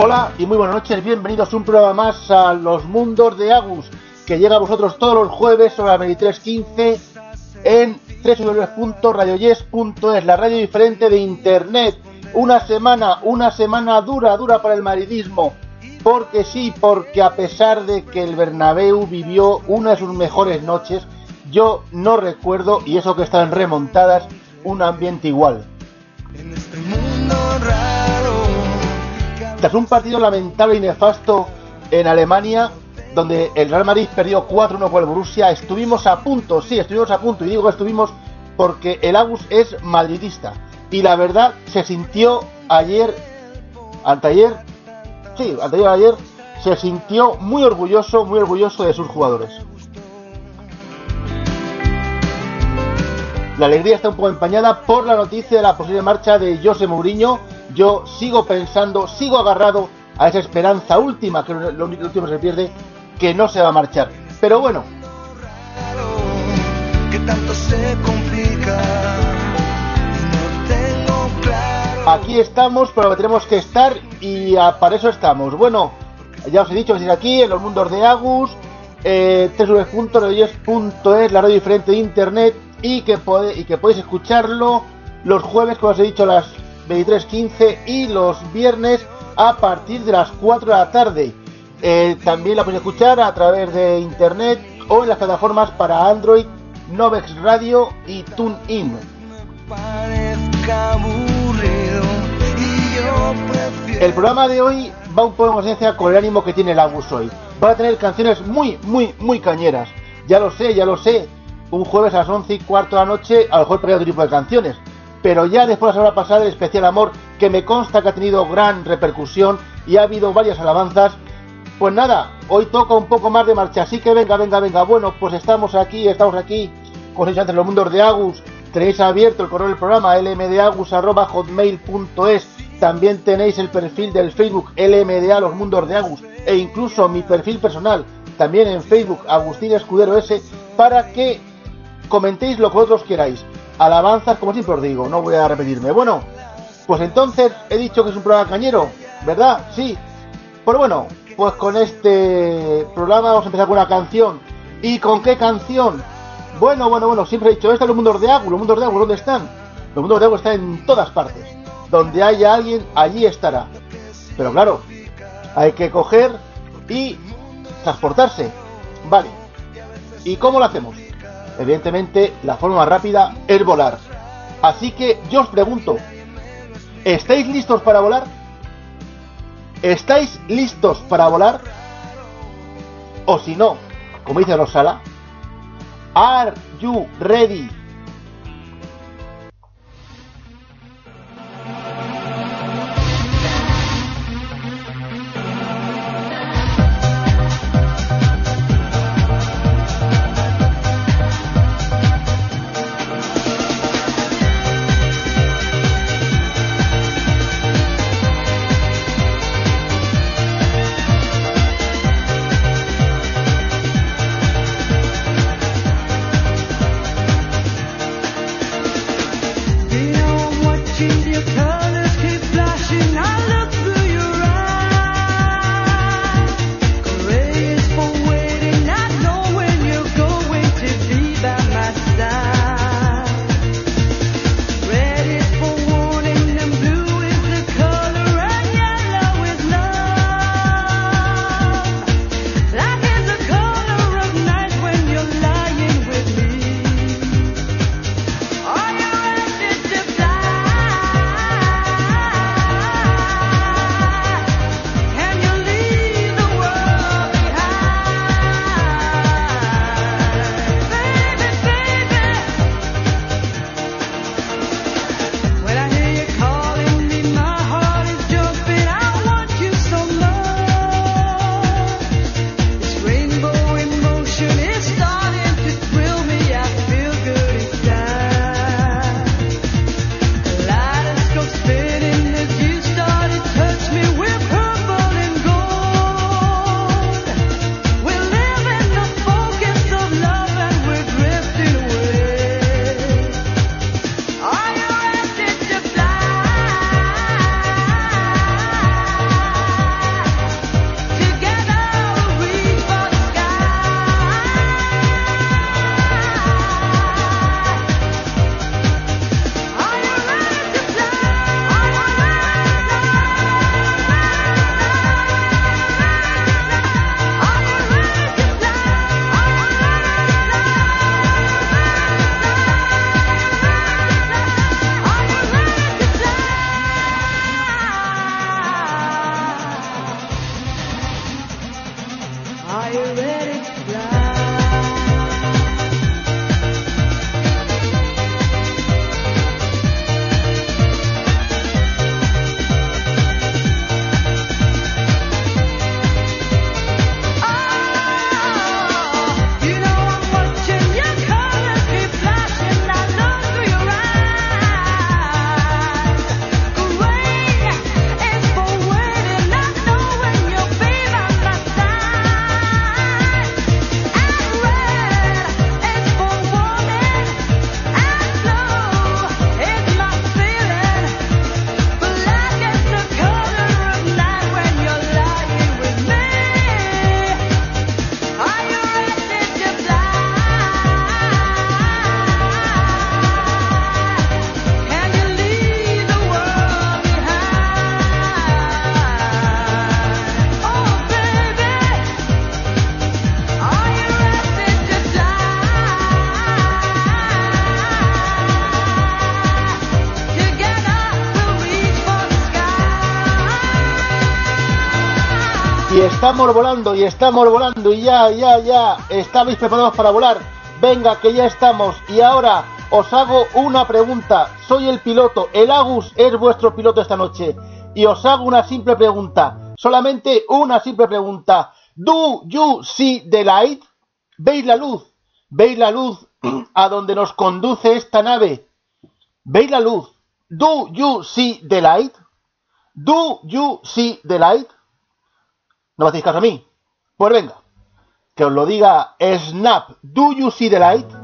Hola y muy buenas noches, bienvenidos a un programa más a Los Mundos de Agus, que llega a vosotros todos los jueves sobre las 23.15 en www.radioyes.es, la radio diferente de Internet. Una semana, una semana dura, dura para el maridismo. Porque sí, porque a pesar de que el Bernabéu vivió una de sus mejores noches, yo no recuerdo, y eso que están remontadas, un ambiente igual. En este mundo tras un partido lamentable y nefasto en Alemania, donde el Real Madrid perdió 4-1 por el Borussia, estuvimos a punto, sí, estuvimos a punto, y digo que estuvimos porque el Agus es madridista. Y la verdad, se sintió ayer, anteayer, sí, anteayer ayer, se sintió muy orgulloso, muy orgulloso de sus jugadores. La alegría está un poco empañada por la noticia de la posible marcha de José Mourinho yo sigo pensando, sigo agarrado a esa esperanza última, que lo último que se pierde, que no se va a marchar. Pero bueno. Aquí estamos, pero tenemos que estar y para eso estamos. Bueno, ya os he dicho que estáis aquí en los mundos de Agus, eh, www.radios.es, la radio diferente de internet, y que, y que podéis escucharlo los jueves, como os he dicho, las 23.15 y los viernes a partir de las 4 de la tarde. Eh, también la podéis escuchar a través de internet o en las plataformas para Android, Novex Radio y TuneIn. El programa de hoy va un poco en conciencia con el ánimo que tiene el Agus hoy. Va a tener canciones muy, muy, muy cañeras. Ya lo sé, ya lo sé. Un jueves a las 11 y cuarto de la noche, a lo mejor otro tipo de canciones pero ya después semana pasada el especial amor, que me consta que ha tenido gran repercusión y ha habido varias alabanzas, pues nada, hoy toca un poco más de marcha, así que venga, venga, venga, bueno, pues estamos aquí, estamos aquí, con entre los mundos de Agus, tenéis abierto el correo del programa lmdagus.hotmail.es, también tenéis el perfil del Facebook LMDA Los Mundos de Agus, e incluso mi perfil personal, también en Facebook, Agustín Escudero S, para que comentéis lo que vosotros queráis alabanzas, como siempre os digo, no voy a repetirme. Bueno, pues entonces he dicho que es un programa cañero, ¿verdad? Sí. Pero bueno, pues con este programa vamos a empezar con una canción. ¿Y con qué canción? Bueno, bueno, bueno, siempre he dicho, ¿están los mundos de agua, los mundos de agua, ¿dónde están? Los mundos de agua están en todas partes. Donde haya alguien, allí estará. Pero claro, hay que coger y transportarse. Vale. ¿Y cómo lo hacemos? Evidentemente, la forma rápida es volar. Así que yo os pregunto, ¿estáis listos para volar? ¿Estáis listos para volar? O si no, como dice Rosala, ¿Are you ready estamos volando y estamos volando y ya, ya, ya, ¿estabais preparados para volar? Venga, que ya estamos y ahora os hago una pregunta. Soy el piloto, el Agus es vuestro piloto esta noche y os hago una simple pregunta, solamente una simple pregunta. ¿Do you see the light? ¿Veis la luz? ¿Veis la luz a donde nos conduce esta nave? ¿Veis la luz? ¿Do you see the light? ¿Do you see the light? ¿No me hacéis caso a mí? Pues venga, que os lo diga Snap. ¿Do you see the light?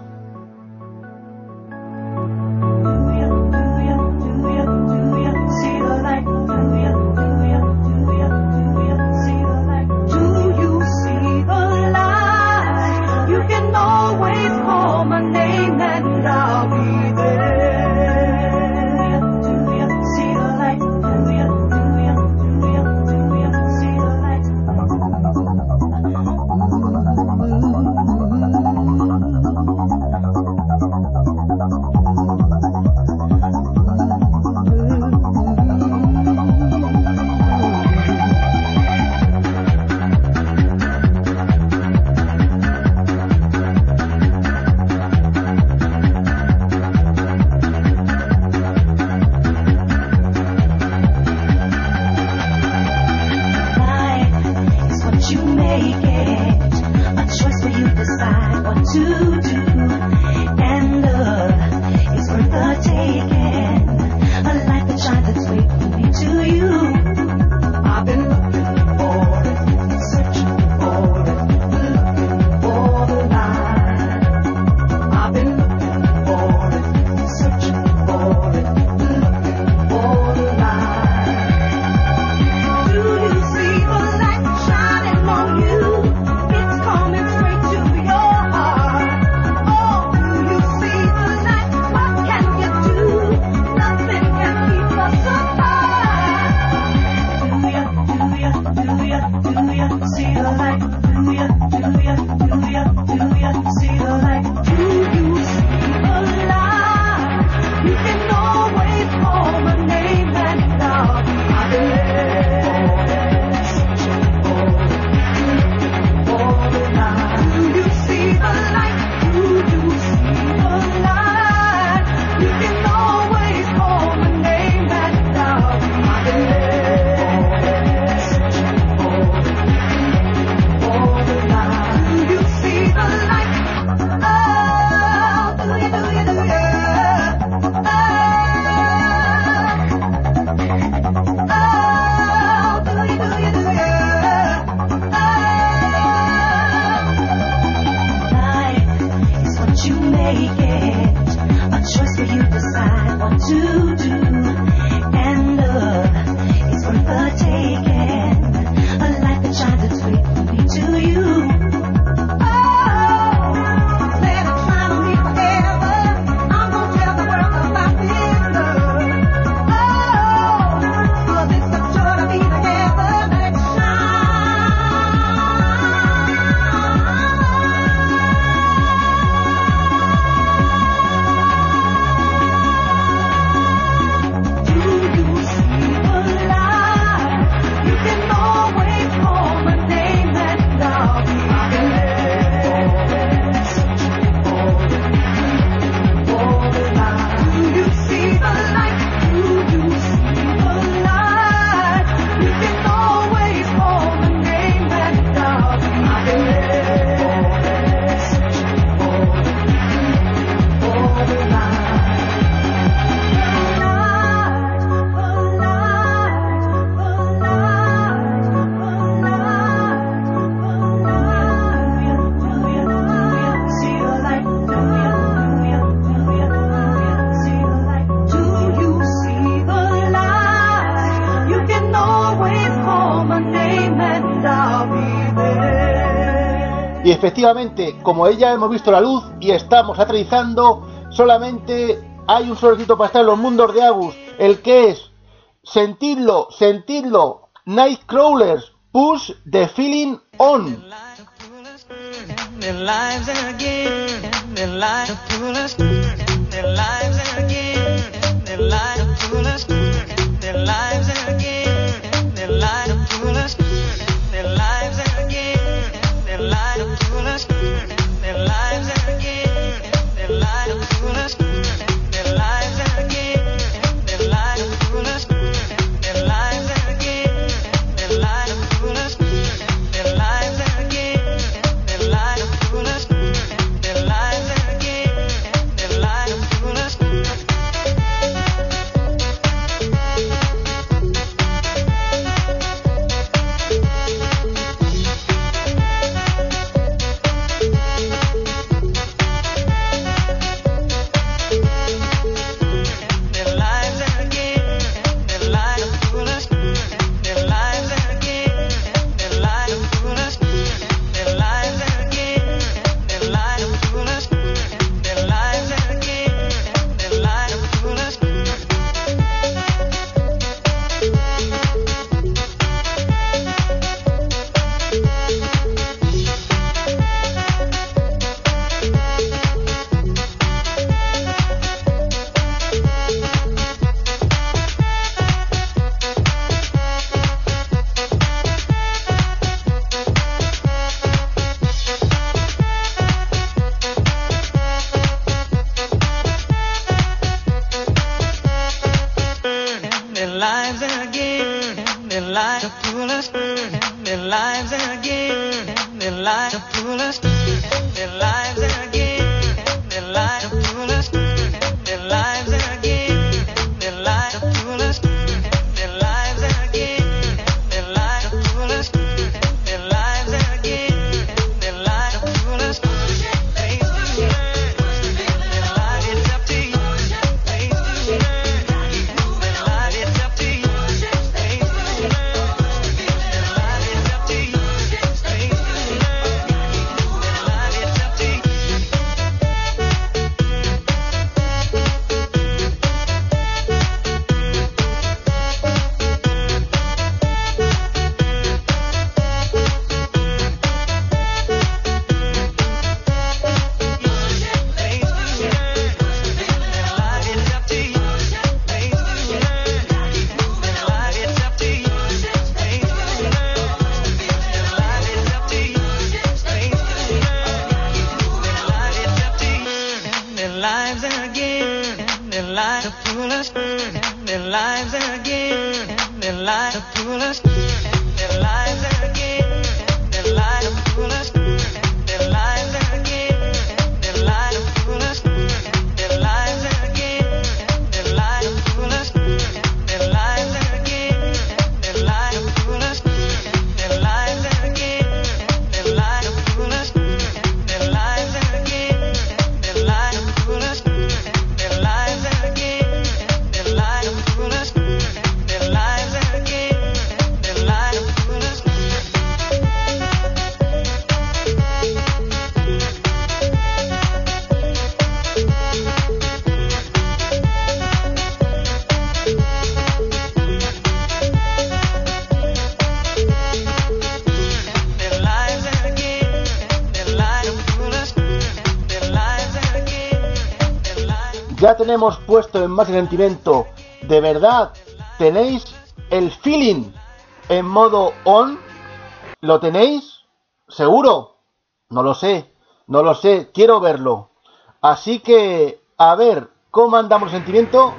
Efectivamente, como ella hemos visto la luz y estamos aterrizando, solamente hay un solicito para estar en los mundos de Agus, el que es sentirlo, sentirlo, Nightcrawlers, push the feeling on. Ya tenemos puesto en más sentimiento. De verdad, ¿tenéis el feeling en modo on? ¿Lo tenéis? ¿Seguro? No lo sé, no lo sé, quiero verlo. Así que, a ver, ¿cómo andamos el sentimiento?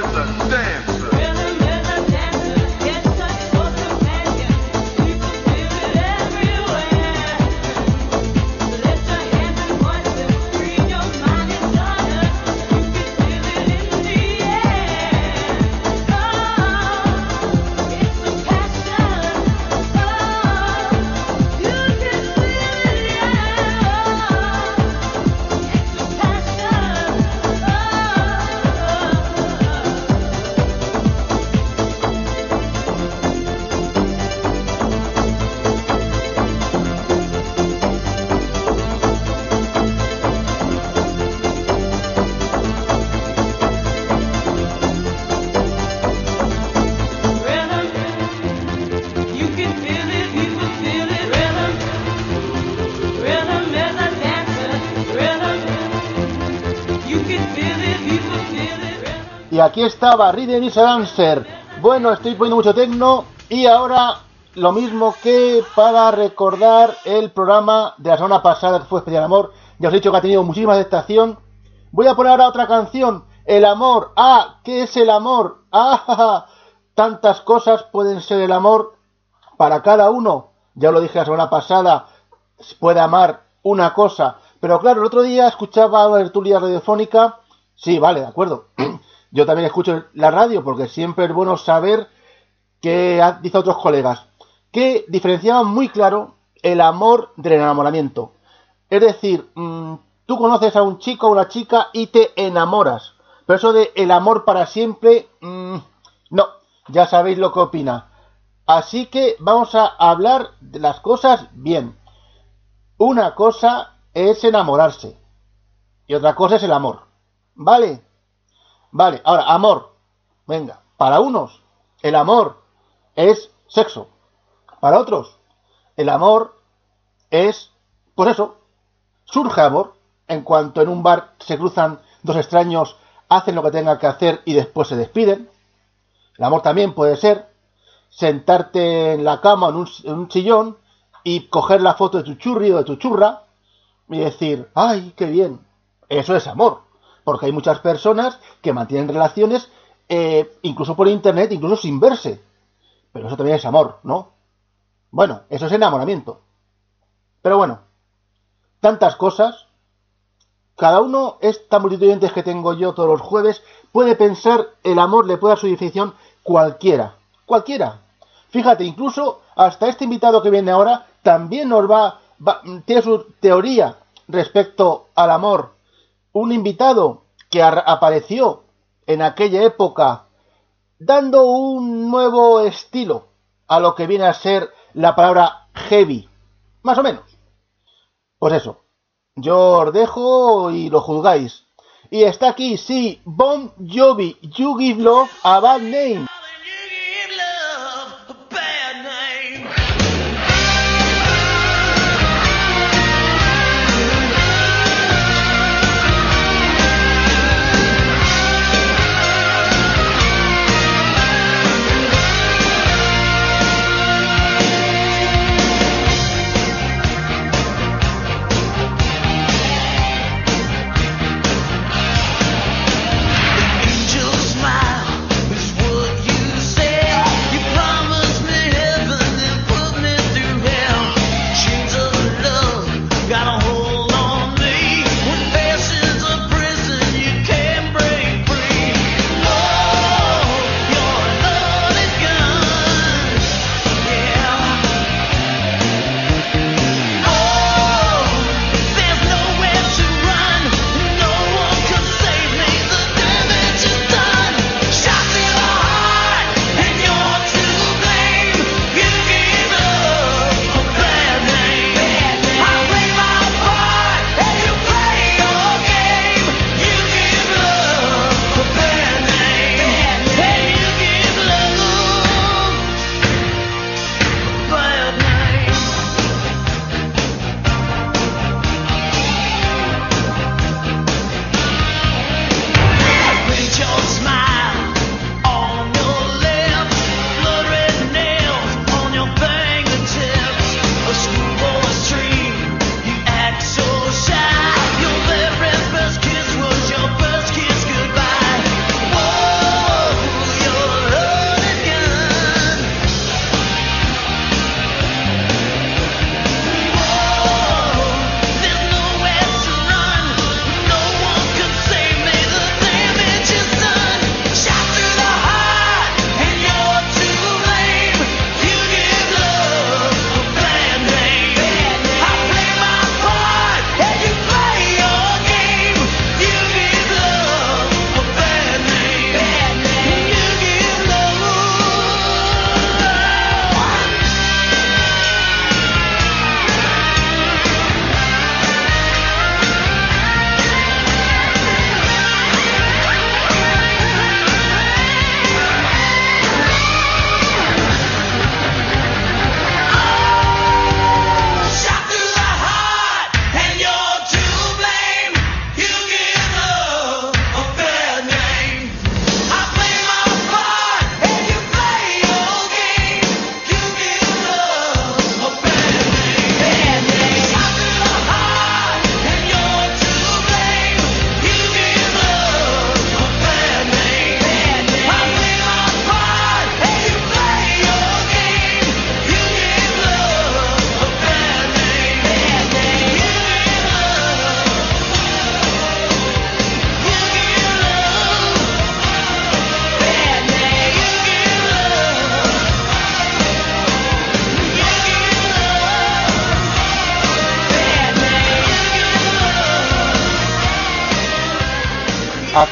misunderstand. aquí estaba Rhythm is a Bueno, estoy poniendo mucho tecno y ahora lo mismo que para recordar el programa de la semana pasada que fue Especial Amor. Ya os he dicho que ha tenido muchísima aceptación. Voy a poner ahora otra canción. El amor. Ah, ¿qué es el amor? Ah, tantas cosas pueden ser el amor para cada uno. Ya lo dije la semana pasada. Puede amar una cosa. Pero claro, el otro día escuchaba una tertulia radiofónica. Sí, vale, de acuerdo. Yo también escucho la radio porque siempre es bueno saber ha- dice otros colegas, que diferenciaban muy claro el amor del enamoramiento. Es decir, mm, tú conoces a un chico o una chica y te enamoras. Pero eso de el amor para siempre, mm, no, ya sabéis lo que opina. Así que vamos a hablar de las cosas bien. Una cosa es enamorarse y otra cosa es el amor. ¿Vale? Vale, ahora, amor. Venga, para unos, el amor es sexo. Para otros, el amor es, pues eso, surge amor. En cuanto en un bar se cruzan dos extraños, hacen lo que tengan que hacer y después se despiden. El amor también puede ser sentarte en la cama en un, en un sillón y coger la foto de tu churri o de tu churra y decir, ay, qué bien. Eso es amor. Porque hay muchas personas que mantienen relaciones eh, incluso por internet, incluso sin verse. Pero eso también es amor, ¿no? Bueno, eso es enamoramiento. Pero bueno, tantas cosas. Cada uno, esta multitud de que tengo yo todos los jueves, puede pensar el amor, le puede dar su definición cualquiera. Cualquiera. Fíjate, incluso hasta este invitado que viene ahora también nos va, va- tiene su teoría respecto al amor. Un invitado que ar- apareció en aquella época dando un nuevo estilo a lo que viene a ser la palabra heavy. Más o menos. Pues eso. Yo os dejo y lo juzgáis. Y está aquí, sí, Bon Jovi, You Give Love a Bad Name.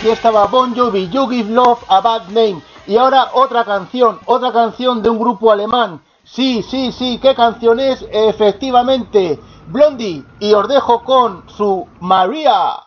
Aquí estaba Bon Jovi, You Give Love a Bad Name. Y ahora otra canción, otra canción de un grupo alemán. Sí, sí, sí, ¿qué canción es? Efectivamente, Blondie. Y os dejo con su María.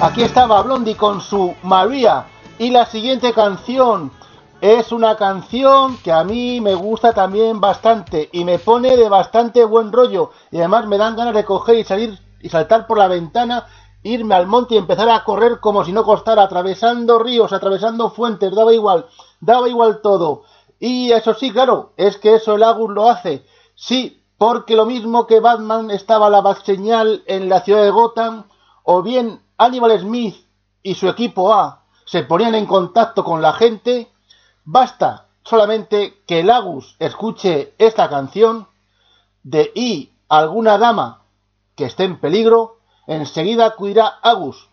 Aquí estaba Blondie con su María. Y la siguiente canción es una canción que a mí me gusta también bastante y me pone de bastante buen rollo. Y además me dan ganas de coger y salir y saltar por la ventana, irme al monte y empezar a correr como si no costara, atravesando ríos, atravesando fuentes, daba igual, daba igual todo. Y eso sí, claro, es que eso el Agus lo hace. Sí, porque lo mismo que Batman estaba la señal en la ciudad de Gotham, o bien Hannibal Smith y su equipo A se ponían en contacto con la gente, basta solamente que el Agus escuche esta canción de y alguna dama que esté en peligro, enseguida acudirá Agus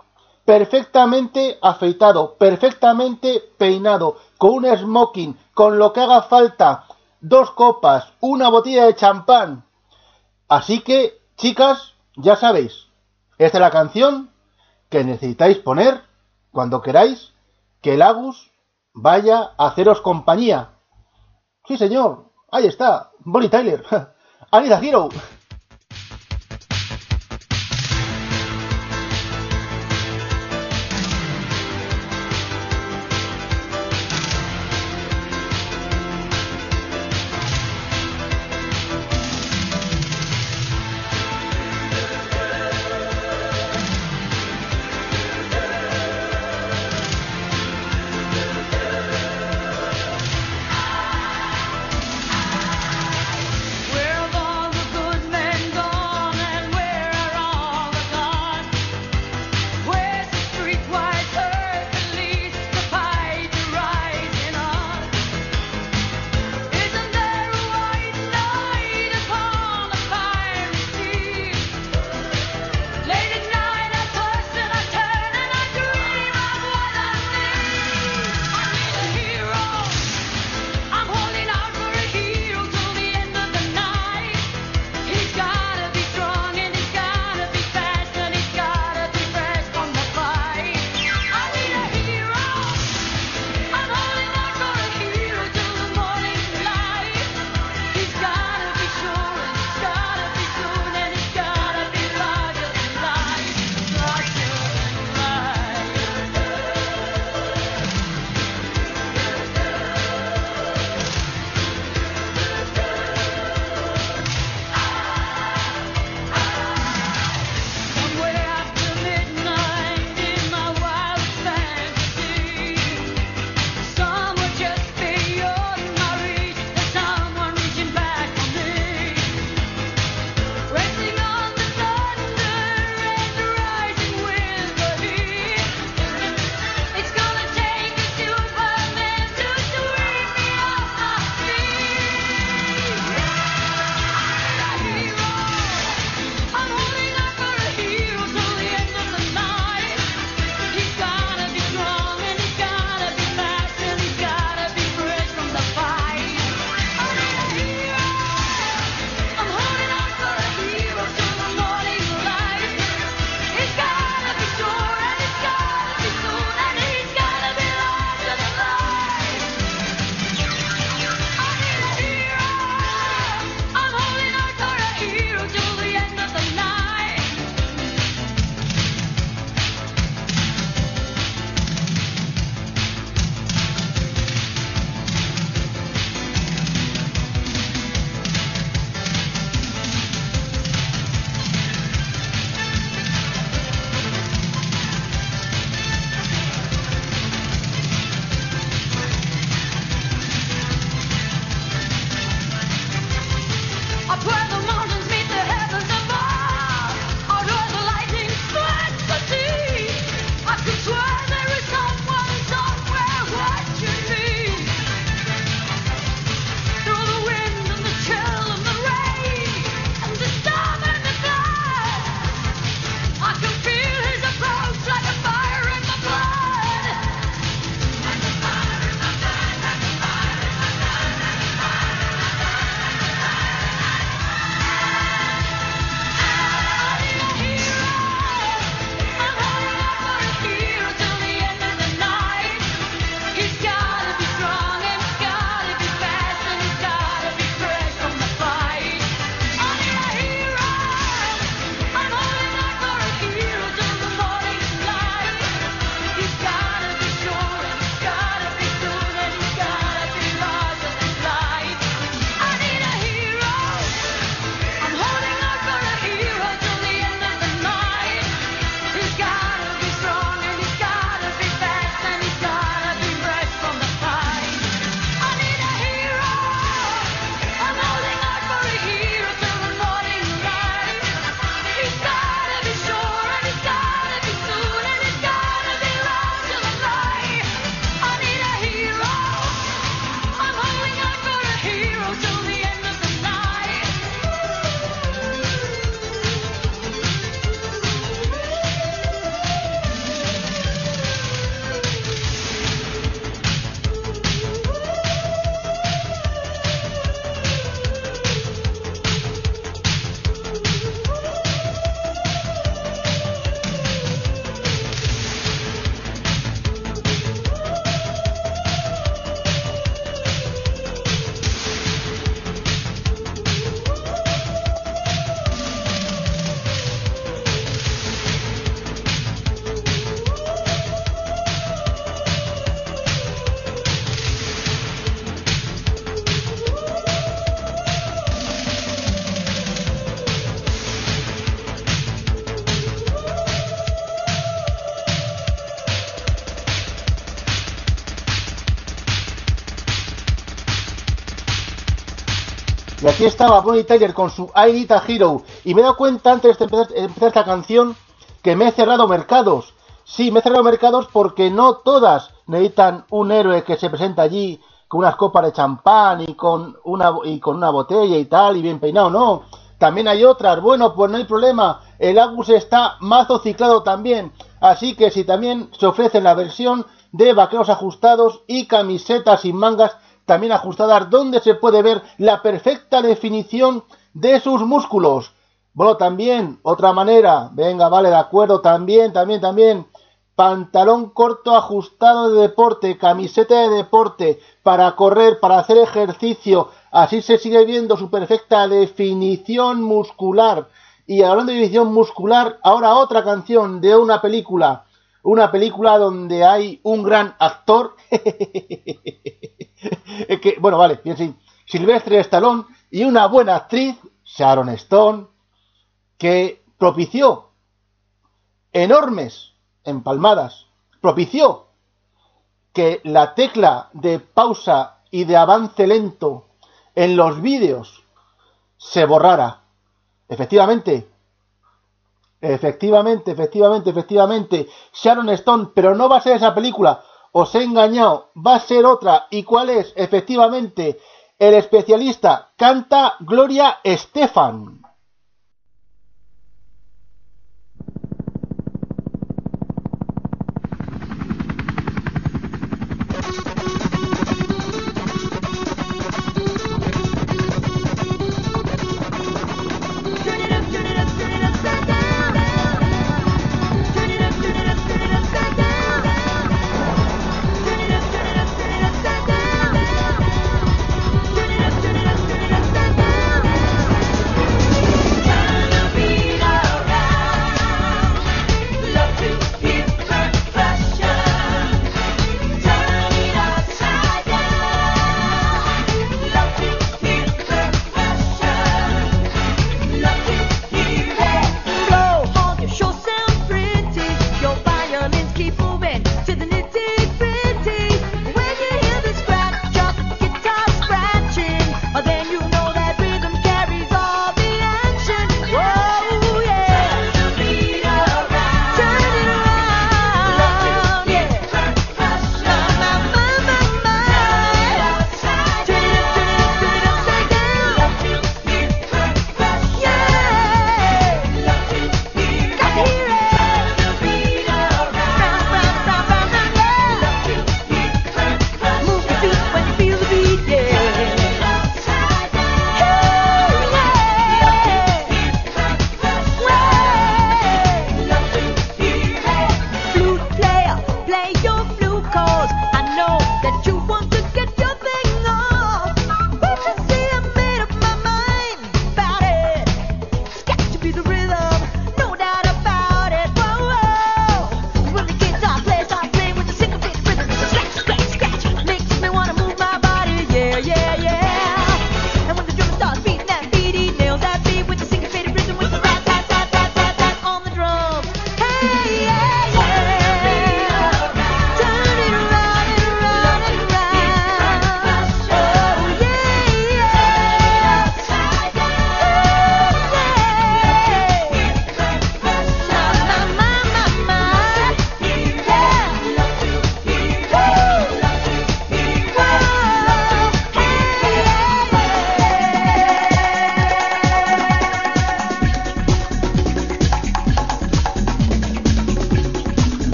perfectamente afeitado, perfectamente peinado, con un smoking, con lo que haga falta, dos copas, una botella de champán. Así que, chicas, ya sabéis, esta es la canción que necesitáis poner cuando queráis que el Agus vaya a haceros compañía. Sí, señor, ahí está, Bonnie Tyler, Anita Hero. Aquí estaba Bonnie Tyler con su I Need a Hero. Y me he dado cuenta antes de empezar, esta canción que me he cerrado mercados. Sí, me he cerrado mercados porque no todas necesitan un héroe que se presenta allí con unas copas de champán y con una, y con una botella y tal, y bien peinado, no. También hay otras, bueno, pues no hay problema. El Agus está mazo ciclado también. Así que si también se ofrece la versión de vaqueros ajustados y camisetas sin mangas también ajustadas, donde se puede ver la perfecta definición de sus músculos. Bueno, también, otra manera, venga, vale, de acuerdo, también, también, también, pantalón corto ajustado de deporte, camiseta de deporte, para correr, para hacer ejercicio, así se sigue viendo su perfecta definición muscular. Y hablando de definición muscular, ahora otra canción de una película, una película donde hay un gran actor, Es que, bueno, vale, bien, sí, Silvestre Stallone y una buena actriz, Sharon Stone, que propició enormes empalmadas, propició que la tecla de pausa y de avance lento en los vídeos se borrara. Efectivamente, efectivamente, efectivamente, efectivamente, Sharon Stone, pero no va a ser esa película, os he engañado, va a ser otra. ¿Y cuál es? Efectivamente, el especialista canta Gloria Estefan.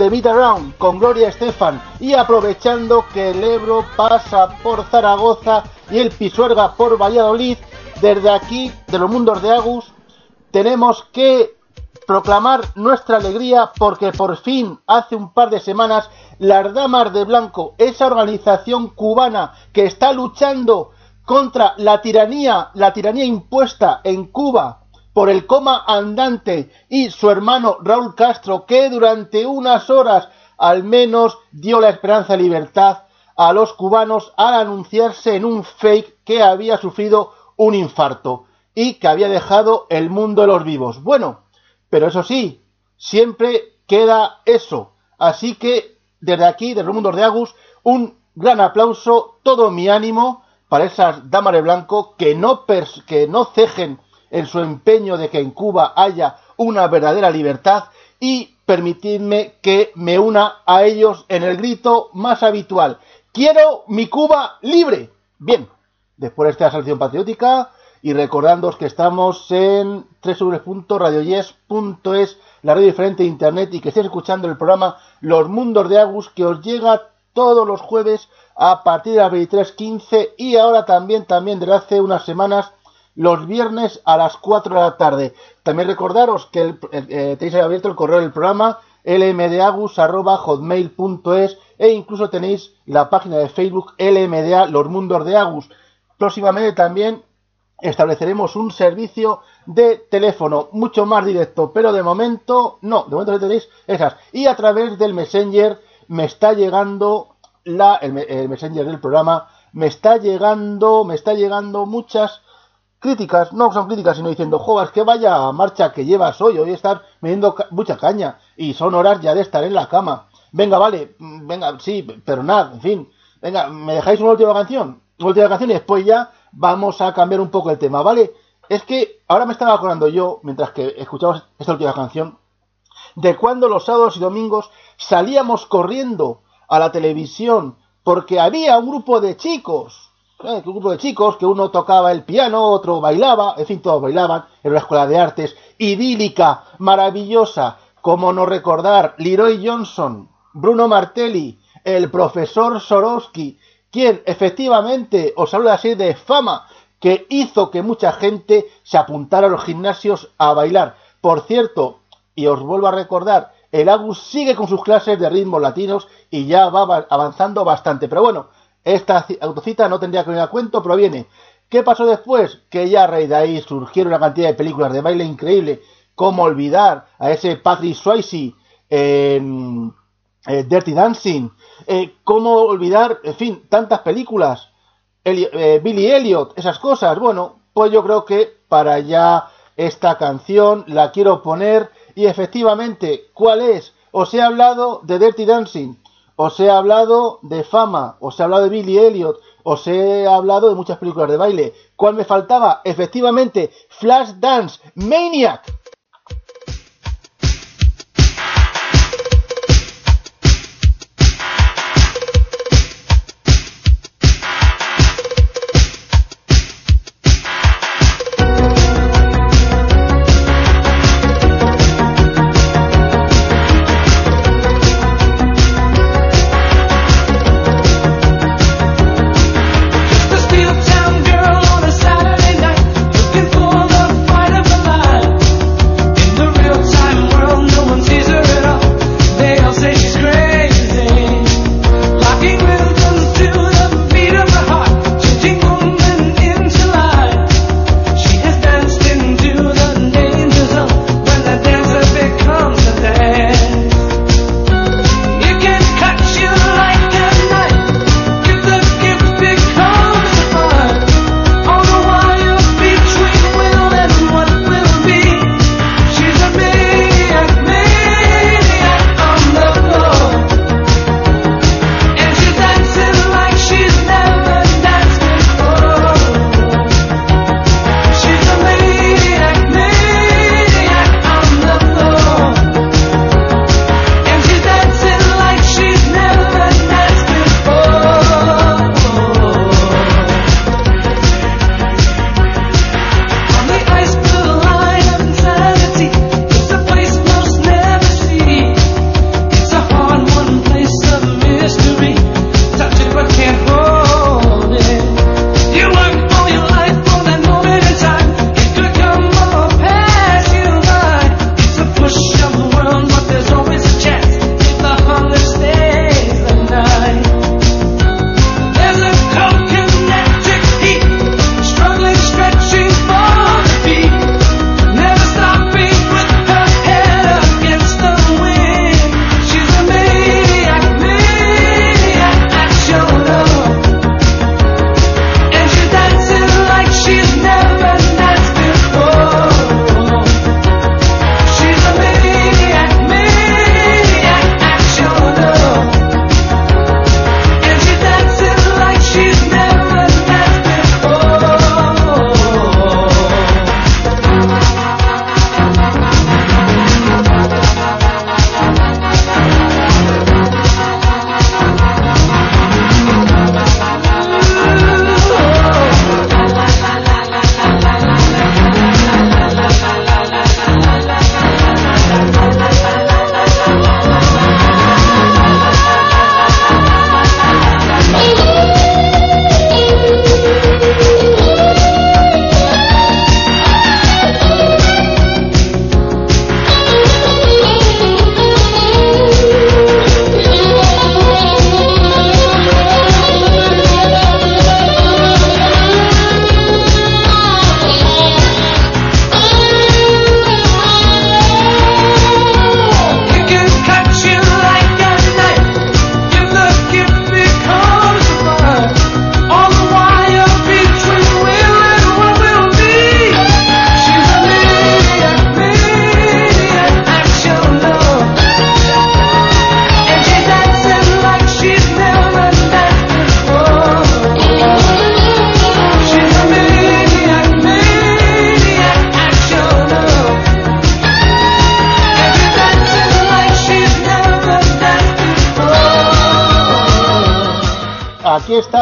The Beat Around con Gloria Estefan y aprovechando que el Ebro pasa por Zaragoza y el Pisuerga por Valladolid, desde aquí, de los mundos de Agus, tenemos que proclamar nuestra alegría porque por fin, hace un par de semanas, las Damas de Blanco, esa organización cubana que está luchando contra la tiranía, la tiranía impuesta en Cuba por el coma andante y su hermano Raúl Castro, que durante unas horas al menos dio la esperanza de libertad a los cubanos al anunciarse en un fake que había sufrido un infarto y que había dejado el mundo de los vivos. Bueno, pero eso sí, siempre queda eso. Así que desde aquí, desde los mundos de Agus, un gran aplauso, todo mi ánimo para esas damas de blanco que no, que no cejen en su empeño de que en Cuba haya una verdadera libertad y permitidme que me una a ellos en el grito más habitual. Quiero mi Cuba libre. Bien, después de esta selección patriótica y recordándoos que estamos en www.radioyes.es, la radio diferente de internet y que estéis escuchando el programa Los Mundos de Agus que os llega todos los jueves a partir de las 23.15 y ahora también, también desde hace unas semanas los viernes a las 4 de la tarde. También recordaros que el- eh, tenéis abierto el correo del programa lmdagus.hotmail.es e incluso tenéis la página de Facebook LMDA Los Mundos de Agus. Próximamente también estableceremos un servicio de teléfono mucho más directo, pero de momento no, de momento tenéis esas. Y a través del Messenger me está llegando la, el, el Messenger del programa, me está llegando, me está llegando muchas críticas, no son críticas, sino diciendo, joder, que vaya marcha que llevas hoy, hoy estar metiendo mucha caña y son horas ya de estar en la cama. Venga, vale, mm, venga, sí, pero nada, en fin, venga, ¿me dejáis una última canción? Una última canción y después ya vamos a cambiar un poco el tema, ¿vale? Es que ahora me estaba acordando yo, mientras que escuchamos esta última canción, de cuando los sábados y domingos salíamos corriendo a la televisión porque había un grupo de chicos, un grupo de chicos que uno tocaba el piano, otro bailaba, en fin, todos bailaban, en una escuela de artes idílica, maravillosa, como no recordar, Leroy Johnson, Bruno Martelli, el profesor Sorosky, quien efectivamente os habla así de fama, que hizo que mucha gente se apuntara a los gimnasios a bailar. Por cierto, y os vuelvo a recordar, el Agus sigue con sus clases de ritmos latinos y ya va- avanzando bastante. Pero bueno, esta ci- autocita no tendría que venir a cuento, pero viene. ¿Qué pasó después? Que ya a de ahí surgieron una cantidad de películas de baile increíble. ¿Cómo olvidar a ese Patrick Swayze en eh, Dirty Dancing? Eh, ¿Cómo olvidar, en fin, tantas películas? Eh, Billy Elliot, esas cosas. Bueno, pues yo creo que para ya esta canción la quiero poner y efectivamente, ¿cuál es? Os he hablado de Dirty Dancing, os he hablado de Fama, os he hablado de Billy Elliot, os he hablado de muchas películas de baile. ¿Cuál me faltaba? Efectivamente, Flash Dance Maniac.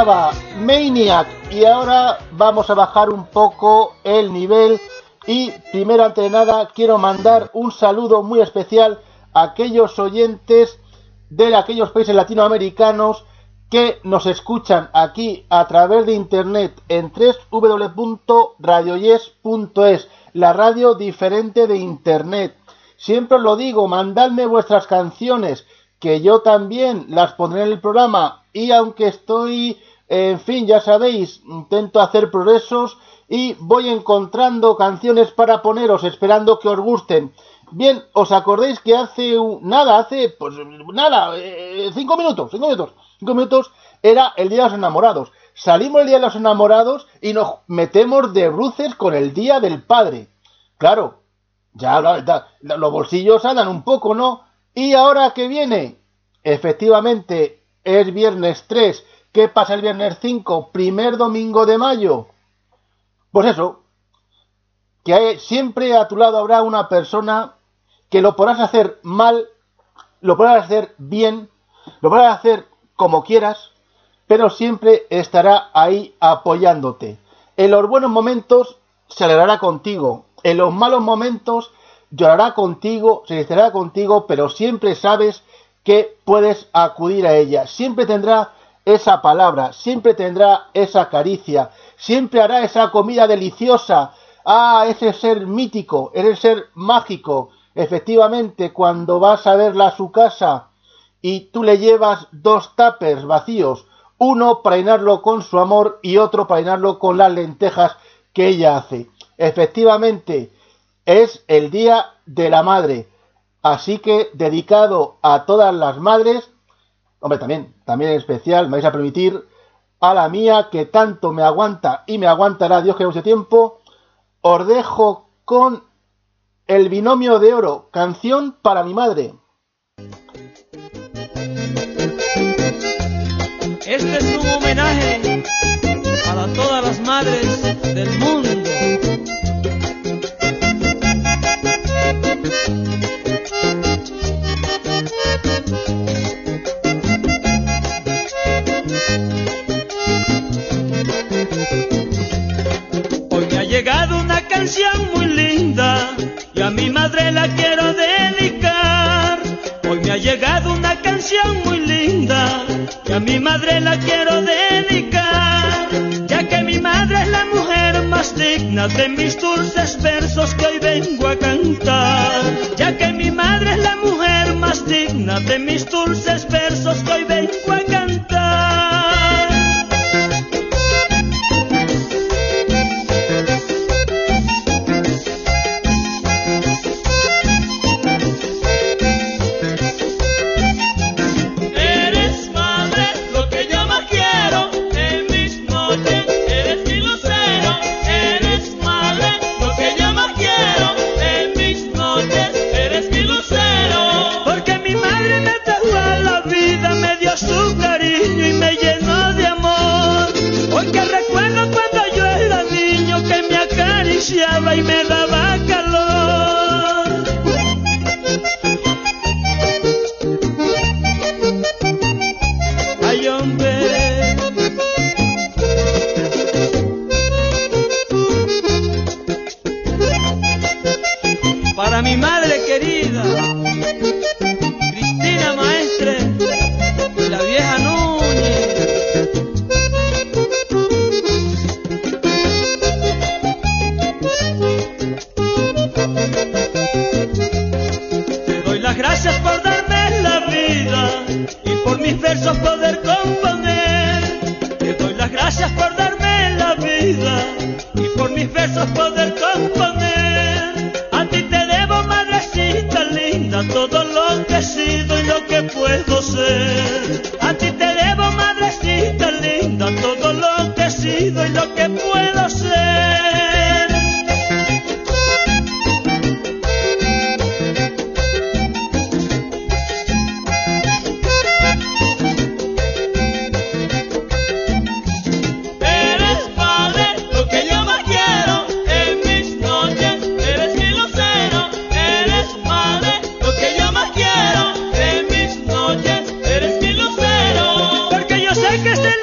Maniac y ahora vamos a bajar un poco el nivel y primero ante de nada quiero mandar un saludo muy especial a aquellos oyentes de aquellos países latinoamericanos que nos escuchan aquí a través de internet en www.radioyes.es, la radio diferente de internet. Siempre os lo digo, mandadme vuestras canciones, que yo también las pondré en el programa y aunque estoy, en fin, ya sabéis, intento hacer progresos y voy encontrando canciones para poneros, esperando que os gusten. Bien, ¿os acordáis que hace un- nada, hace, pues nada, eh, cinco minutos, cinco minutos, cinco minutos era el Día de los Enamorados. Salimos el Día de los Enamorados y nos metemos de bruces con el Día del Padre. Claro, ya la- la- los bolsillos andan un poco, ¿no? Y ahora que viene, efectivamente, es viernes 3. ¿Qué pasa el viernes 5? Primer domingo de mayo. Pues eso, que siempre a tu lado habrá una persona que lo podrás hacer mal, lo podrás hacer bien, lo podrás hacer como quieras, pero siempre estará ahí apoyándote. En los buenos momentos se alegrará contigo, en los malos momentos llorará contigo, se estará contigo, pero siempre sabes que puedes acudir a ella, siempre tendrá esa palabra, siempre tendrá esa caricia, siempre hará esa comida deliciosa, ah, ese ser mítico, ese ser mágico, efectivamente, cuando vas a verla a su casa, y tú le llevas dos tuppers vacíos, uno para llenarlo con su amor y otro para llenarlo con las lentejas que ella hace. Efectivamente, es el Día de la Madre. Así que dedicado a todas las madres, hombre, también, también en especial, me vais a permitir, a la mía que tanto me aguanta y me aguantará Dios que mucho tiempo, os dejo con el binomio de oro, canción para mi madre. Este es un homenaje para todas las madres del mundo. A mi madre la quiero dedicar. Ya que mi madre es la mujer más digna de mis dulces versos que hoy vengo a cantar.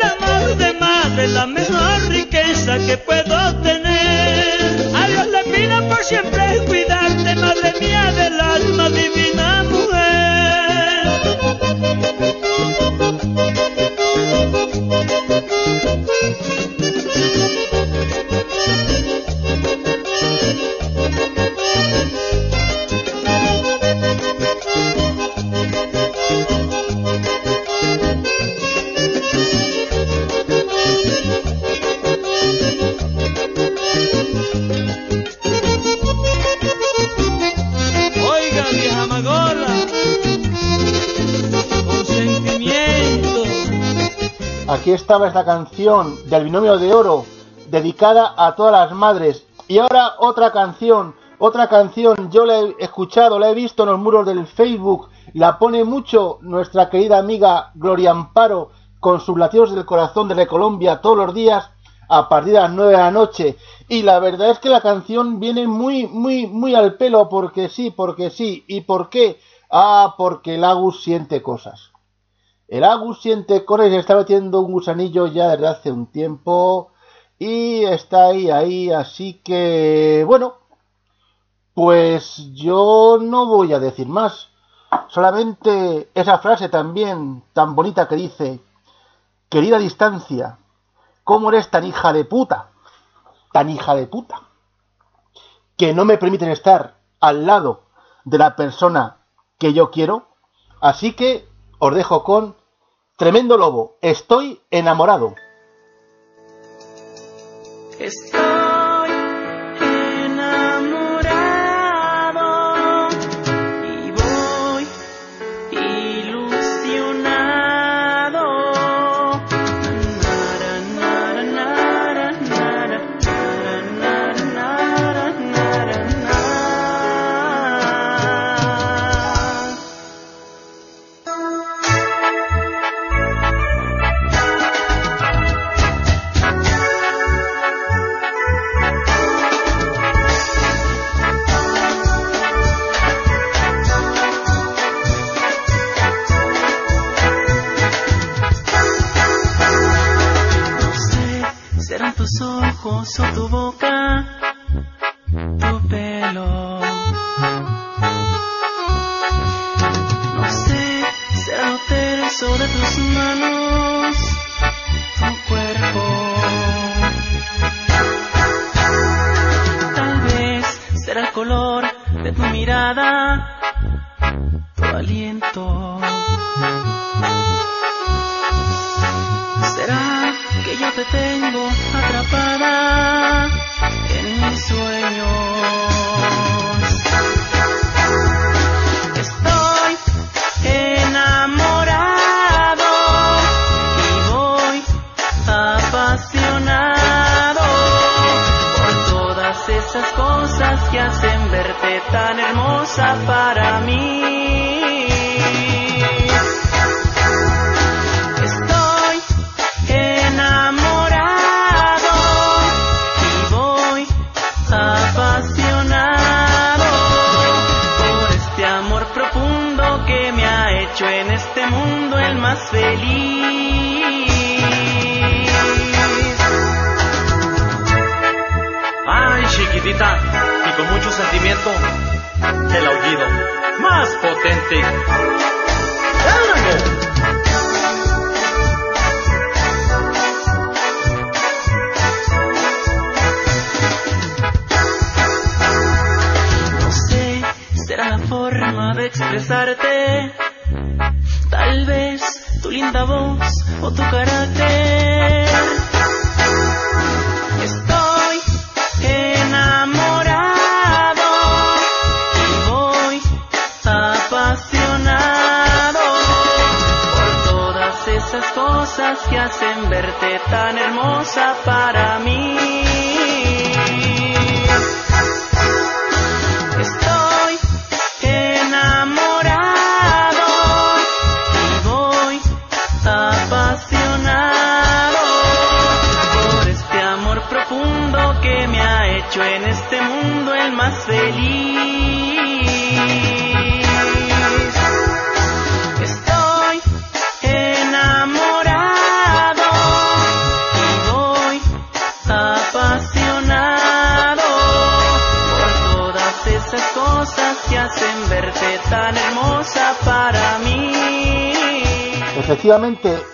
la más de madre, la mejor riqueza que puede estaba esta canción del binomio de oro dedicada a todas las madres. Y ahora otra canción, otra canción, yo la he escuchado, la he visto en los muros del Facebook, la pone mucho nuestra querida amiga Gloria Amparo con sus latidos del corazón de Colombia todos los días a partir de las 9 de la noche. Y la verdad es que la canción viene muy, muy, muy al pelo porque sí, porque sí. ¿Y por qué? Ah, porque el Agus siente cosas. El Agus siente y se está metiendo un gusanillo ya desde hace un tiempo. Y está ahí, ahí, así que, bueno, pues yo no voy a decir más. Solamente esa frase también tan bonita que dice, querida distancia, ¿cómo eres tan hija de puta? Tan hija de puta. Que no me permiten estar al lado de la persona que yo quiero. Así que os dejo con Tremendo Lobo. Estoy enamorado. Ojos o tu boca, tu pelo. No sé, será lo terso de tus manos, tu cuerpo. Tal vez será el color de tu mirada, tengo atrapada en mis sueños?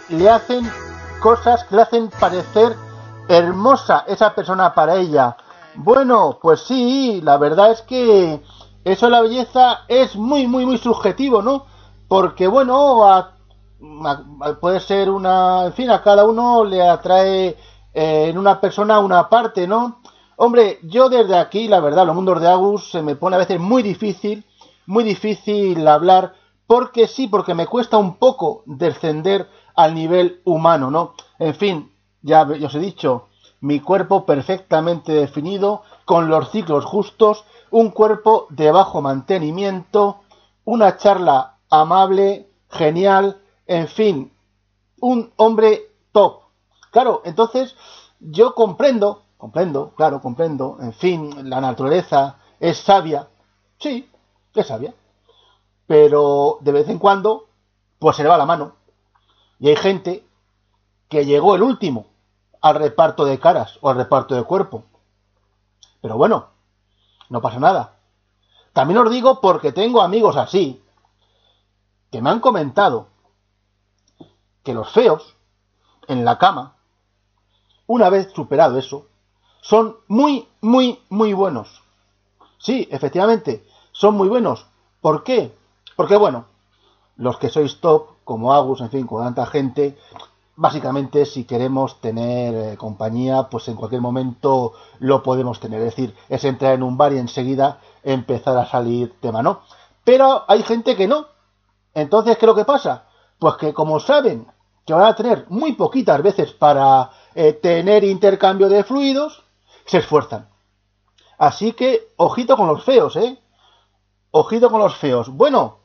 Le hacen cosas que le hacen parecer hermosa esa persona para ella. Bueno, pues sí, la verdad es que eso la belleza es muy, muy, muy subjetivo, ¿no? Porque bueno, a- puede ser una, en fin, a cada uno le atrae eh, en una persona una parte, ¿no? Hombre, yo desde aquí, la verdad, los mundos de Agus se me pone a veces muy difícil, muy difícil hablar, porque sí, porque me cuesta un poco descender al nivel humano, ¿no? En fin, ya os he dicho, mi cuerpo perfectamente definido, con los ciclos justos, un cuerpo de bajo mantenimiento, una charla amable, genial, en fin, un hombre top. Claro, entonces yo comprendo, comprendo, claro, comprendo, en fin, la naturaleza es sabia, sí, es sabia, pero de vez en cuando, pues se le va la mano. Y hay gente que llegó el último al reparto de caras o al reparto de cuerpo. Pero bueno, no pasa nada. También os digo porque tengo amigos así que me han comentado que los feos en la cama, una vez superado eso, son muy, muy, muy buenos. Sí, efectivamente, son muy buenos. ¿Por qué? Porque bueno, los que sois top, como Agus, en fin, con tanta gente, básicamente si queremos tener eh, compañía, pues en cualquier momento lo podemos tener. Es decir, es entrar en un bar y enseguida empezar a salir tema, ¿no? Pero hay gente que no. Entonces, ¿qué es lo que pasa? Pues que como saben que van a tener muy poquitas veces para eh, tener intercambio de fluidos, se esfuerzan. Así que, ojito con los feos, ¿eh? Ojito con los feos. Bueno,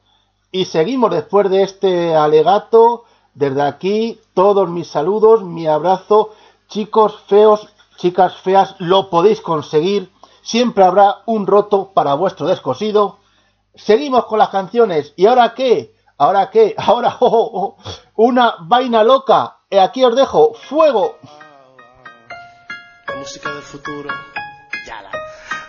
y seguimos después de este alegato. Desde aquí, todos mis saludos, mi abrazo. Chicos feos, chicas feas, lo podéis conseguir. Siempre habrá un roto para vuestro descosido. Seguimos con las canciones. ¿Y ahora qué? ¿Ahora qué? Ahora oh, oh, oh, una vaina loca. Y aquí os dejo fuego. La música del futuro. Ya la.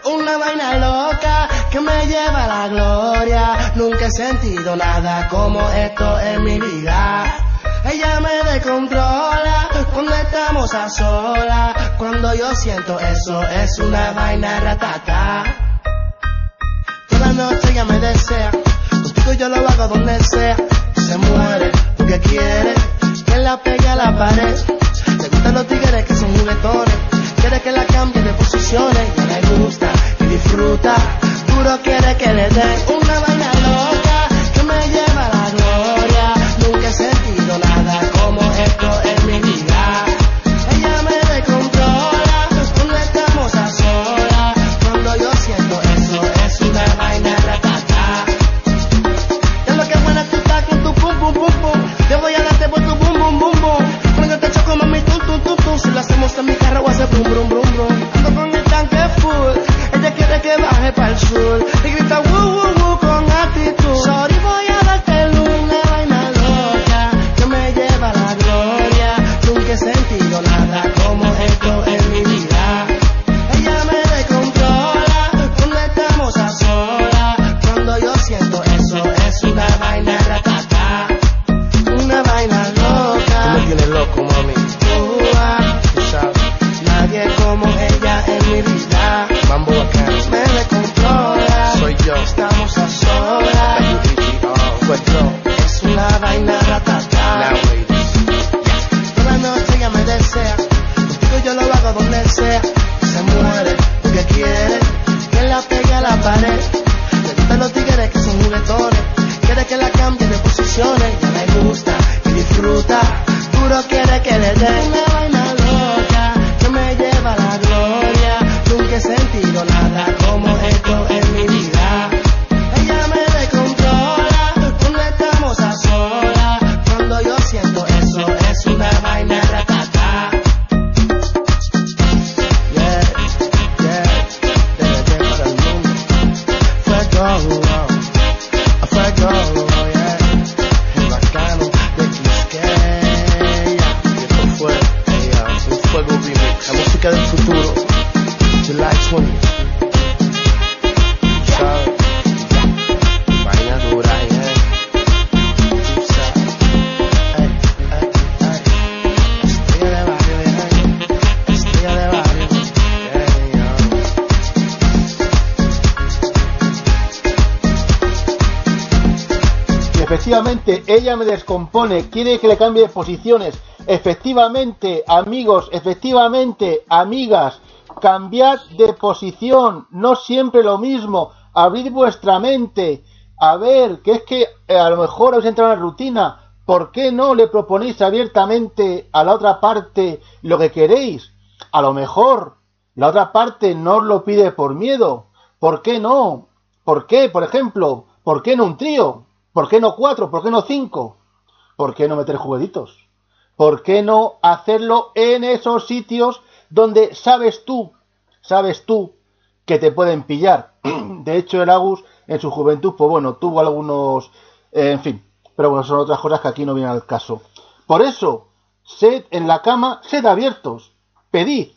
Una vaina loca que me lleva a la gloria. Nunca he sentido nada como esto en mi vida. Ella me descontrola cuando estamos a solas. Cuando yo siento eso, es una vaina ratata. Toda noche ella me desea. Contigo yo lo hago donde sea. Se muere porque quiere que la pegue a la pared. Le gustan los tigres que son juguetones. Quiere que la cambie de posiciones. Disfruta. Duro quiere que le dé ella me descompone, quiere que le cambie de posiciones. Efectivamente, amigos, efectivamente, amigas, cambiad de posición, no siempre lo mismo, abrid vuestra mente. A ver, que es que eh, a lo mejor habéis entrado en la rutina, ¿Por qué no le proponéis abiertamente a la otra parte lo que queréis? A lo mejor la otra parte no os lo pide por miedo. ¿Por qué no? ¿Por qué, por ejemplo? ¿Por qué no un trío? ¿Por qué no cuatro? ¿Por qué no cinco? ¿Por qué no meter juguetitos? ¿Por qué no hacerlo en esos sitios donde sabes tú, sabes tú que te pueden pillar? De hecho, el Agus en su juventud, pues bueno, tuvo algunos, eh, en fin, pero bueno, son otras cosas que aquí no vienen al caso. Por eso, sed en la cama, sed abiertos, pedid,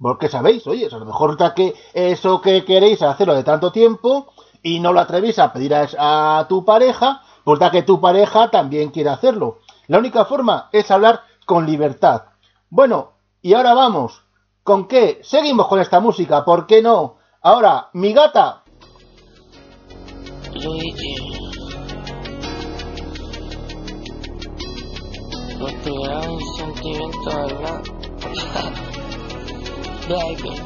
porque sabéis, oye, a lo mejor que eso que queréis hacerlo de tanto tiempo y no lo atrevéis a pedir a, tu pareja, pues da que tu pareja también quiere hacerlo. La única forma es hablar con libertad. Bueno, y ahora vamos. ¿Con qué? Seguimos con esta música, ¿por qué no? Ahora, mi gata. Luigi.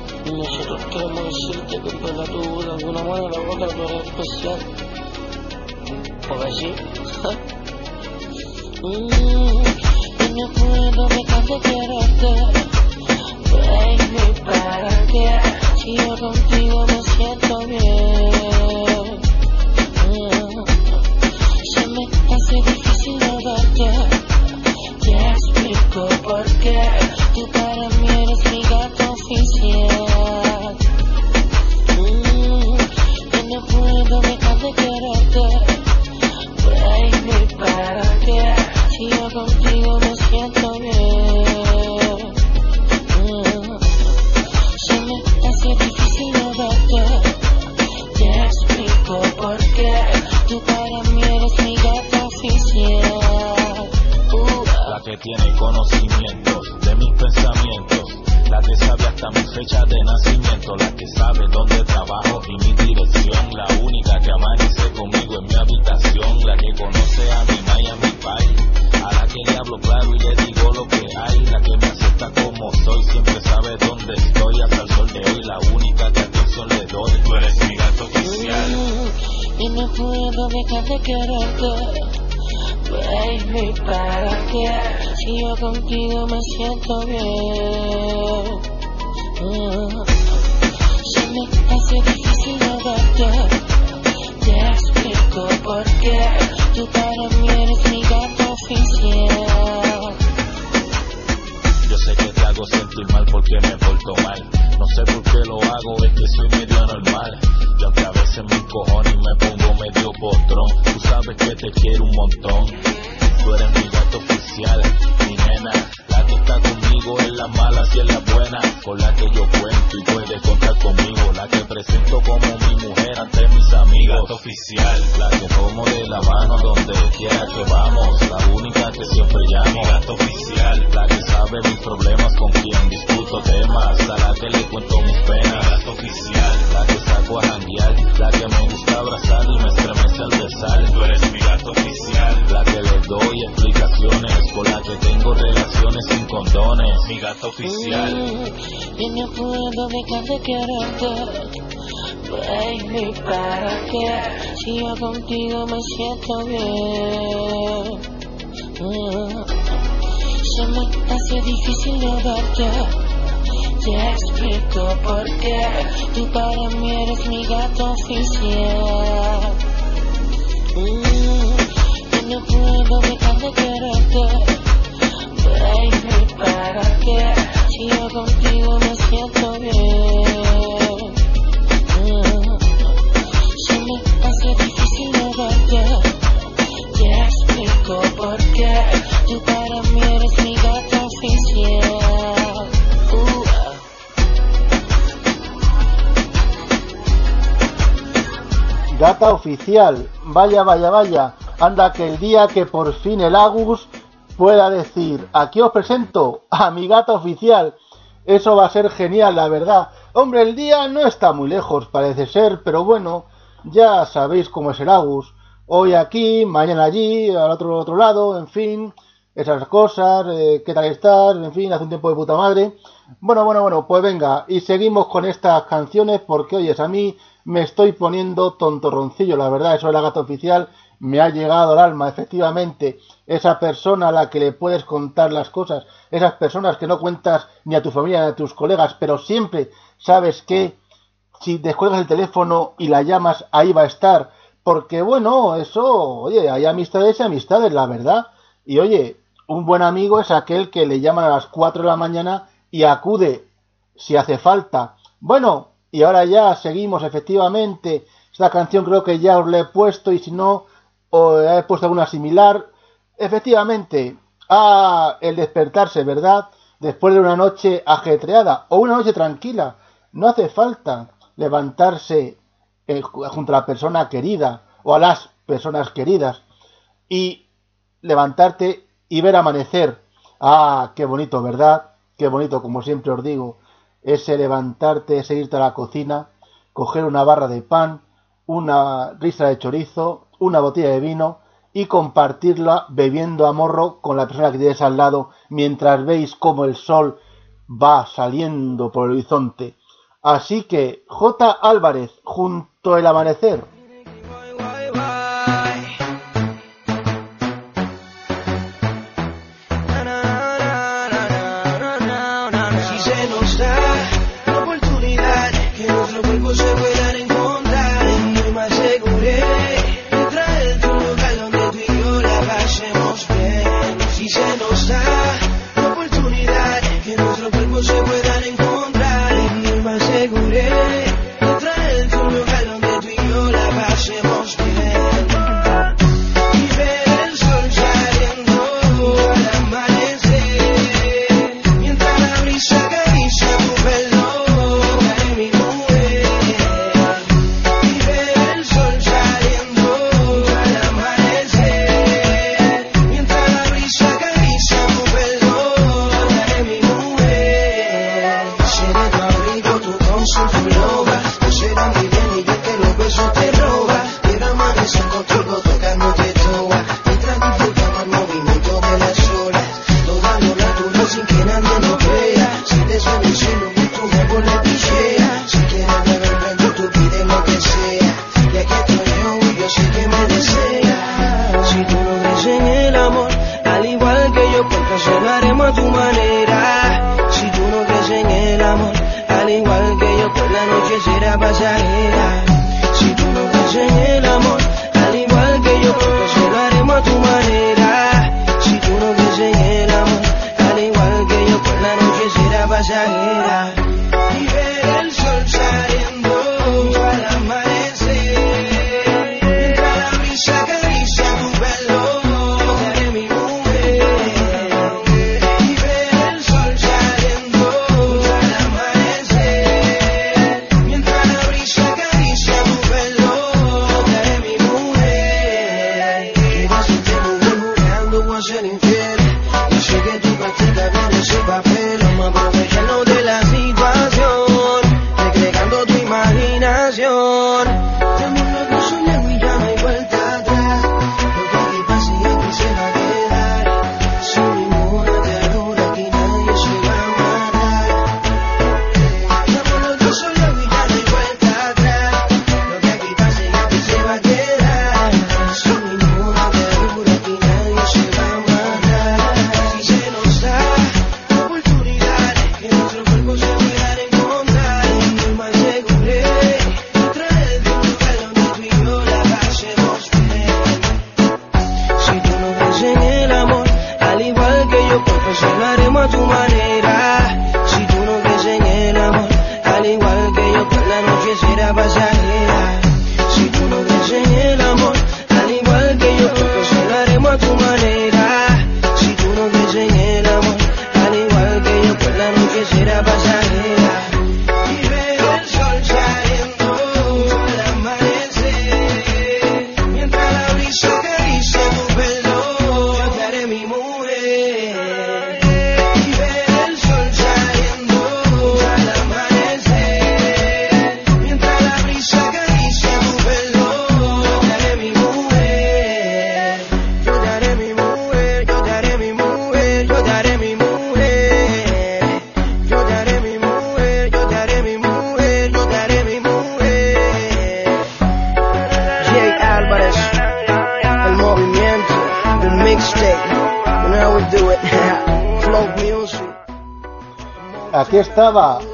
nosotros queremos decirte que por la tu de alguna manera u otra tú eres especial. ¿Por así? Mm, no puedo dejar de quererte. Baby, ¿para qué? Si yo contigo me siento bien. Se me hace difícil no verte. Te explico por qué. Tú para mí eres mi gato oficial. De quererte. Baby, ¿para qué? Si yo contigo me siento bien. Mm, Se me hace difícil no verte. Te explico por qué. Tú para mí eres mi gato oficial. Uh, la que tiene conocimientos de mis pensamientos, la que sabe hasta mi fecha de nacimiento, la que sabe dónde trabajo y mi dirección, la única que amanece conmigo en mi habitación, la que conoce a mi ma y a mi pai, a la que le hablo claro y le digo lo que hay, la que me acepta como soy, siempre sabe dónde estoy hasta el sol de hoy, la única que atención le doy, tú eres mi gato oficial. Mm, y no puedo dejar de quererte. Baby, ¿para qué? Si yo contigo me siento bien. Mm, Se me hace difícil no. Te explico por qué. Tú para mí eres mi gato oficial. Yo sé que te hago sentir mal porque me porto mal. No sé por qué lo hago, es que soy medio anormal. Y aunque a veces me pongo medio postrón, tú sabes que te quiero un montón. Tú eres mi gato oficial, mi nena. La que está conmigo en las malas y en las buenas. Con la que yo cuento y puedes contar conmigo. La que presento como mi mujer ante mis amigas. Gato oficial, la que tomo de la mano donde quiera que vamos. La única que siempre llamo. Gato oficial, la que sabe mis problemas con quien discuto temas. A la que le cuento mis penas. Gato oficial, la que saco a janguear. La que me gusta abrazar y me estremece al besar. Tú eres mi gato oficial, la que le doy explicaciones. Con la que tengo relaciones sin condones. Mi gato oficial. Y no puedo dejar de quererte. Baby, ¿para qué? Si yo contigo me siento bien. Mm, Se me hace difícil no verte. Te explico por qué. Tú para mí eres mi gato oficial. Mm, Y no puedo dejar de quererte. Baby, ¿para qué? Si yo contigo me siento bien. Mm, me hace difícil no verte. Te explico por qué. Tú para mí eres mi gato oficial. Uh, Gata oficial, vaya, vaya, vaya. Anda que el día que por fin el Agus pueda decir, aquí os presento a mi gata oficial. Eso va a ser genial, la verdad. Hombre, el día no está muy lejos, parece ser, pero bueno, ya sabéis cómo es el Agus. Hoy aquí, mañana allí, al otro, otro lado, en fin, esas cosas, eh, qué tal estás, en fin, hace un tiempo de puta madre. Bueno, bueno, bueno, pues venga, y seguimos con estas canciones porque, oyes, a mí me estoy poniendo tontorroncillo, la verdad, eso de la gata oficial me ha llegado al alma, efectivamente, esa persona a la que le puedes contar las cosas, esas personas que no cuentas ni a tu familia ni a tus colegas, pero siempre sabes que si descuelgas el teléfono y la llamas, ahí va a estar. Porque bueno, eso, oye, hay amistades y amistades, la verdad. Y oye, un buen amigo es aquel que le llaman a las 4 de la mañana y acude si hace falta. Bueno, y ahora ya seguimos, efectivamente. Esta canción creo que ya os la he puesto y si no, os he puesto alguna similar. Efectivamente, ah, el despertarse, ¿verdad? Después de una noche ajetreada o una noche tranquila. No hace falta levantarse eh, ju- junto a la persona querida o a las personas queridas y levantarte y ver amanecer. Ah, qué bonito, ¿verdad? Qué bonito, como siempre os digo, ese levantarte, ese irte a la cocina, coger una barra de pan, una ristra de chorizo, una botella de vino y compartirla bebiendo a morro con la persona que tienes al lado mientras veis cómo el sol va saliendo por el horizonte. Así que J. Álvarez, junto al amanecer.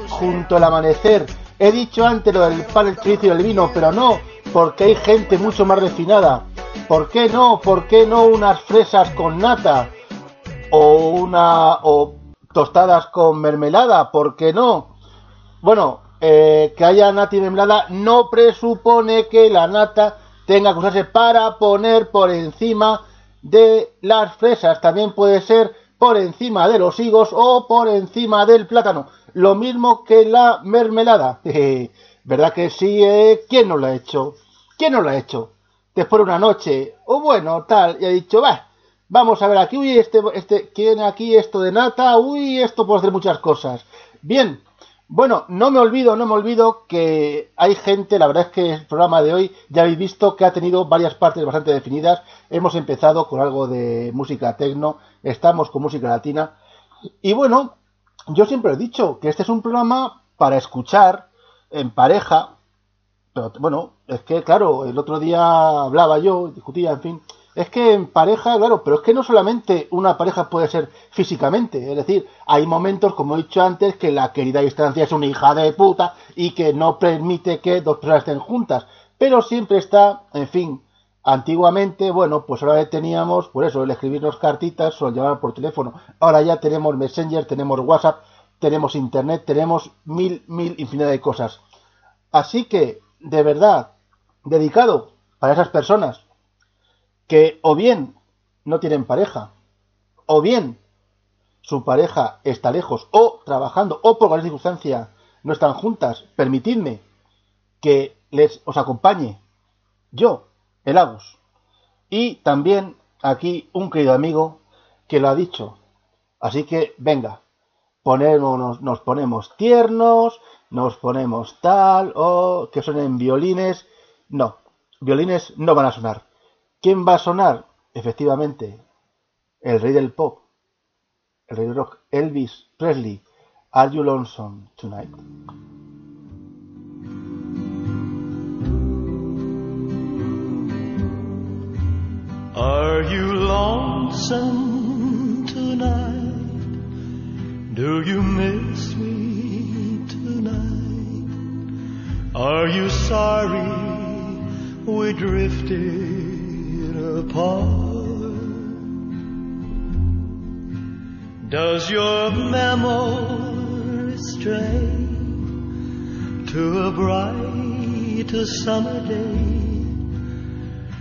Junto al amanecer. He dicho antes lo del pan, el chorizo y el vino, pero no, porque hay gente mucho más refinada. ¿Por qué no? ¿Por qué no unas fresas con nata? O una. o tostadas con mermelada, ¿por qué no? Bueno, eh, que haya nata y mermelada no presupone que la nata tenga que usarse para poner por encima de las fresas. También puede ser por encima de los higos o por encima del plátano. Lo mismo que la mermelada. ¿Verdad que sí? eh? ¿Quién no lo ha hecho? ¿Quién no lo ha hecho? Después de una noche, o bueno, tal, y ha dicho, va, vamos a ver aquí, uy, este, este, ¿quién aquí esto de nata? Uy, esto puede hacer muchas cosas. Bien, bueno, no me olvido, no me olvido que hay gente, la verdad es que el programa de hoy ya habéis visto que ha tenido varias partes bastante definidas. Hemos empezado con algo de música tecno, estamos con música latina. Y bueno, yo siempre he dicho que este es un programa para escuchar en pareja. Pero bueno, es que claro, el otro día hablaba yo, discutía, en fin. Es que en pareja, claro, pero es que no solamente una pareja puede ser físicamente, es decir, hay momentos, como he dicho antes, que la querida distancia es una hija de puta y que no permite que dos personas estén juntas, pero siempre está, en fin, antiguamente, bueno, pues ahora teníamos, por eso, el escribirnos cartitas o el llamar por teléfono, ahora ya tenemos Messenger, tenemos WhatsApp, tenemos Internet, tenemos mil, mil, infinidad de cosas. Así que, de verdad, dedicado para esas personas que o bien no tienen pareja, o bien su pareja está lejos, o trabajando, o por cualquier circunstancia no están juntas, permitidme que les os acompañe yo, el. Y también aquí un querido amigo que lo ha dicho. Así que venga, ponémonos, nos ponemos tiernos, nos ponemos tal, o que suenen violines. No, violines no van a sonar. ¿Quién va a sonar? Efectivamente, el rey del pop, el rey del rock, Elvis Presley. Are you lonesome tonight? Are you lonesome tonight? Do you miss me tonight? Are you sorry we drifted apart? Does your memory stray to a bright summer day?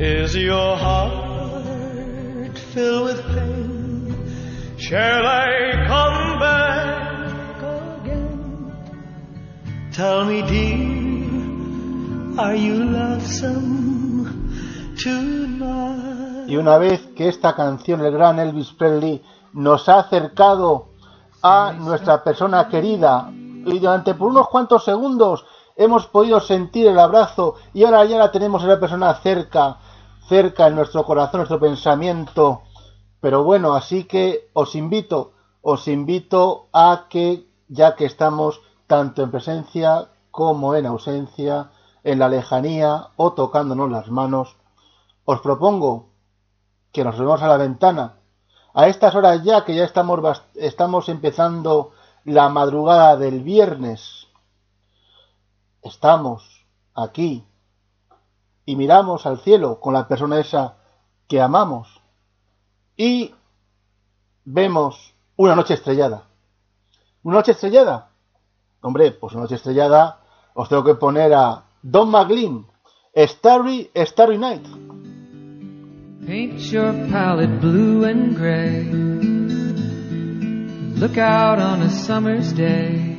Is your heart filled with pain? Shall I come back again? Tell me, dear, are you lonesome tonight? Y una vez que esta canción, el gran Elvis Presley, nos ha acercado a nuestra persona querida y durante por unos cuantos segundos hemos podido sentir el abrazo y ahora ya la tenemos a la persona cerca, cerca en nuestro corazón, nuestro pensamiento. Pero bueno, así que os invito, os invito a que ya que estamos tanto en presencia como en ausencia, en la lejanía o tocándonos las manos, os propongo que nos vemos a la ventana. A estas horas ya que ya estamos, estamos empezando la madrugada del viernes, estamos aquí y miramos al cielo con la persona esa que amamos y vemos una noche estrellada. ¿Una noche estrellada? Hombre, pues una noche estrellada os tengo que poner a Don McLean, Starry, Starry Night. Paint your palette blue and gray. Look out on a summer's day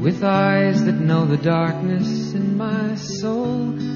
with eyes that know the darkness in my soul.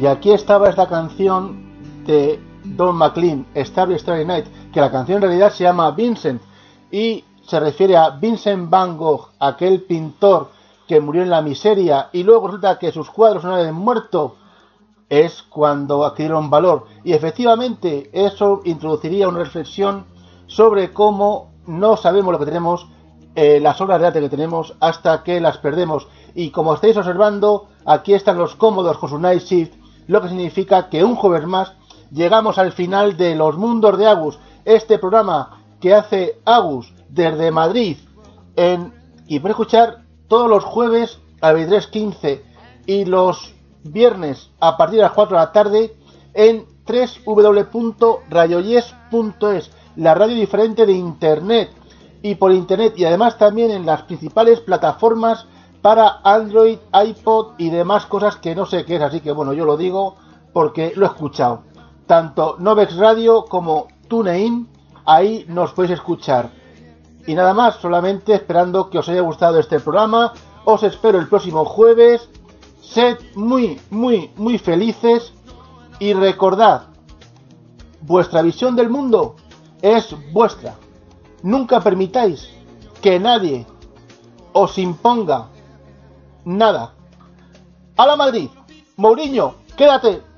Y aquí estaba esta canción de Don McLean, Starry Starry Night, que la canción en realidad se llama Vincent y se refiere a Vincent Van Gogh, aquel pintor que murió en la miseria y luego resulta que sus cuadros no habían muerto, es cuando adquirieron valor. Y efectivamente eso introduciría una reflexión sobre cómo no sabemos lo que tenemos, eh, las obras de arte que tenemos, hasta que las perdemos. Y como estáis observando, aquí están los cómodos con su Night Shift, lo que significa que un jueves más llegamos al final de Los Mundos de Agus, este programa que hace Agus desde Madrid en, y puede escuchar todos los jueves a 23.15 y los viernes a partir de las 4 de la tarde en www.rayoyes.es, la radio diferente de internet y por internet y además también en las principales plataformas para Android, iPod y demás cosas que no sé qué es, así que bueno, yo lo digo porque lo he escuchado. Tanto Novex Radio como TuneIn, ahí nos podéis escuchar. Y nada más, solamente esperando que os haya gustado este programa. Os espero el próximo jueves. Sed muy, muy, muy felices. Y recordad, vuestra visión del mundo es vuestra. Nunca permitáis que nadie os imponga nada. A la Madrid, Mourinho, quédate.